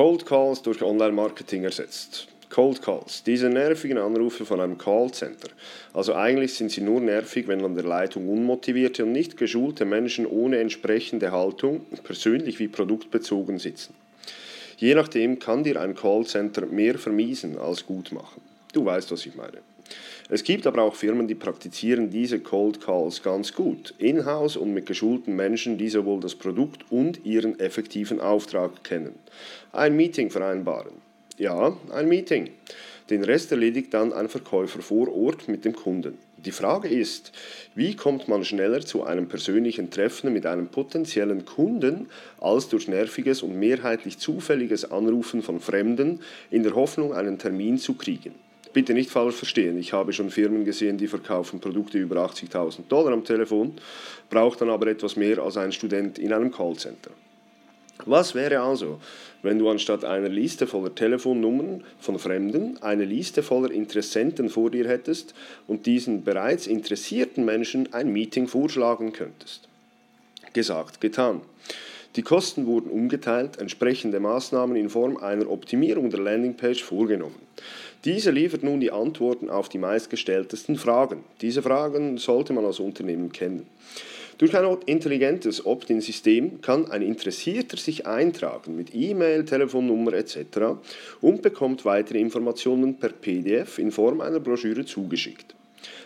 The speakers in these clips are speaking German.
Cold Calls durch Online-Marketing ersetzt. Cold Calls, diese nervigen Anrufe von einem Callcenter. Also eigentlich sind sie nur nervig, wenn an der Leitung unmotivierte und nicht geschulte Menschen ohne entsprechende Haltung, persönlich wie produktbezogen sitzen. Je nachdem kann dir ein Callcenter mehr vermiesen als gut machen. Du weißt, was ich meine. Es gibt aber auch Firmen, die praktizieren diese Cold Calls ganz gut, in-house und mit geschulten Menschen, die sowohl das Produkt und ihren effektiven Auftrag kennen. Ein Meeting vereinbaren. Ja, ein Meeting. Den Rest erledigt dann ein Verkäufer vor Ort mit dem Kunden. Die Frage ist, wie kommt man schneller zu einem persönlichen Treffen mit einem potenziellen Kunden als durch nerviges und mehrheitlich zufälliges Anrufen von Fremden in der Hoffnung, einen Termin zu kriegen? Bitte nicht falsch verstehen, ich habe schon Firmen gesehen, die verkaufen Produkte über 80.000 Dollar am Telefon, braucht dann aber etwas mehr als ein Student in einem Callcenter. Was wäre also, wenn du anstatt einer Liste voller Telefonnummern von Fremden eine Liste voller Interessenten vor dir hättest und diesen bereits interessierten Menschen ein Meeting vorschlagen könntest? Gesagt, getan. Die Kosten wurden umgeteilt, entsprechende Maßnahmen in Form einer Optimierung der Landingpage vorgenommen. Diese liefert nun die Antworten auf die meistgestelltesten Fragen. Diese Fragen sollte man als Unternehmen kennen. Durch ein intelligentes Opt-in-System kann ein Interessierter sich eintragen mit E-Mail, Telefonnummer etc. und bekommt weitere Informationen per PDF in Form einer Broschüre zugeschickt.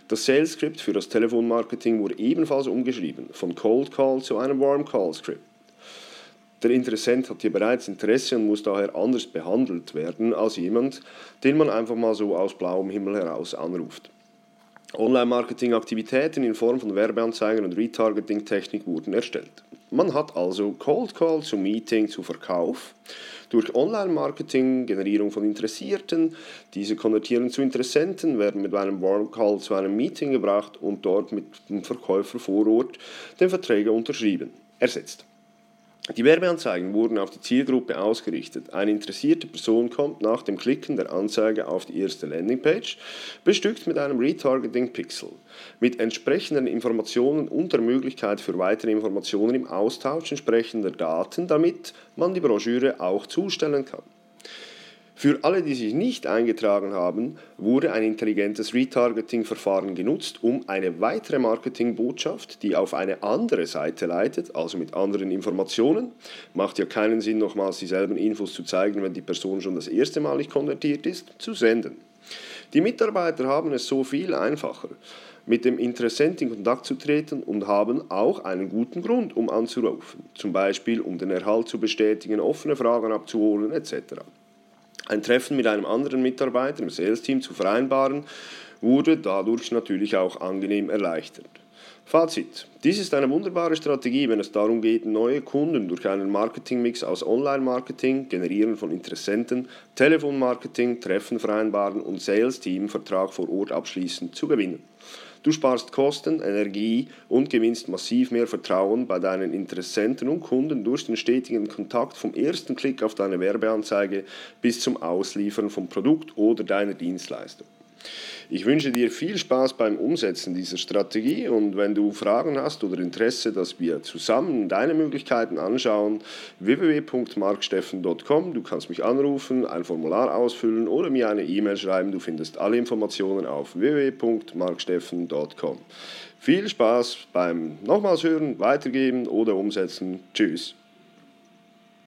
Das Sales Script für das Telefonmarketing wurde ebenfalls umgeschrieben, von Cold Call zu einem Warm Call Script. Der Interessent hat hier bereits Interesse und muss daher anders behandelt werden als jemand, den man einfach mal so aus blauem Himmel heraus anruft. Online-Marketing-Aktivitäten in Form von Werbeanzeigen und Retargeting-Technik wurden erstellt. Man hat also Cold Call zu Meeting zu Verkauf, durch Online-Marketing Generierung von Interessierten, diese konvertieren zu Interessenten, werden mit einem Warm Call zu einem Meeting gebracht und dort mit dem Verkäufer vor Ort den Verträge unterschrieben, ersetzt. Die Werbeanzeigen wurden auf die Zielgruppe ausgerichtet. Eine interessierte Person kommt nach dem Klicken der Anzeige auf die erste Landingpage, bestückt mit einem Retargeting-Pixel, mit entsprechenden Informationen und der Möglichkeit für weitere Informationen im Austausch entsprechender Daten, damit man die Broschüre auch zustellen kann. Für alle, die sich nicht eingetragen haben, wurde ein intelligentes Retargeting-Verfahren genutzt, um eine weitere Marketingbotschaft, die auf eine andere Seite leitet, also mit anderen Informationen, macht ja keinen Sinn, nochmals dieselben Infos zu zeigen, wenn die Person schon das erste Mal nicht konvertiert ist, zu senden. Die Mitarbeiter haben es so viel einfacher, mit dem Interessenten in Kontakt zu treten und haben auch einen guten Grund, um anzurufen, zum Beispiel um den Erhalt zu bestätigen, offene Fragen abzuholen etc ein Treffen mit einem anderen Mitarbeiter im Sales-Team zu vereinbaren, wurde dadurch natürlich auch angenehm erleichtert. Fazit. Dies ist eine wunderbare Strategie, wenn es darum geht, neue Kunden durch einen Marketingmix aus Online-Marketing, Generieren von Interessenten, Telefonmarketing, Treffen vereinbaren und Sales-Team Vertrag vor Ort abschließen zu gewinnen. Du sparst Kosten, Energie und gewinnst massiv mehr Vertrauen bei deinen Interessenten und Kunden durch den stetigen Kontakt vom ersten Klick auf deine Werbeanzeige bis zum Ausliefern vom Produkt oder deiner Dienstleistung. Ich wünsche dir viel Spaß beim Umsetzen dieser Strategie und wenn du Fragen hast oder Interesse, dass wir zusammen deine Möglichkeiten anschauen, www.marksteffen.com. Du kannst mich anrufen, ein Formular ausfüllen oder mir eine E-Mail schreiben. Du findest alle Informationen auf www.marksteffen.com. Viel Spaß beim nochmals hören, weitergeben oder umsetzen. Tschüss.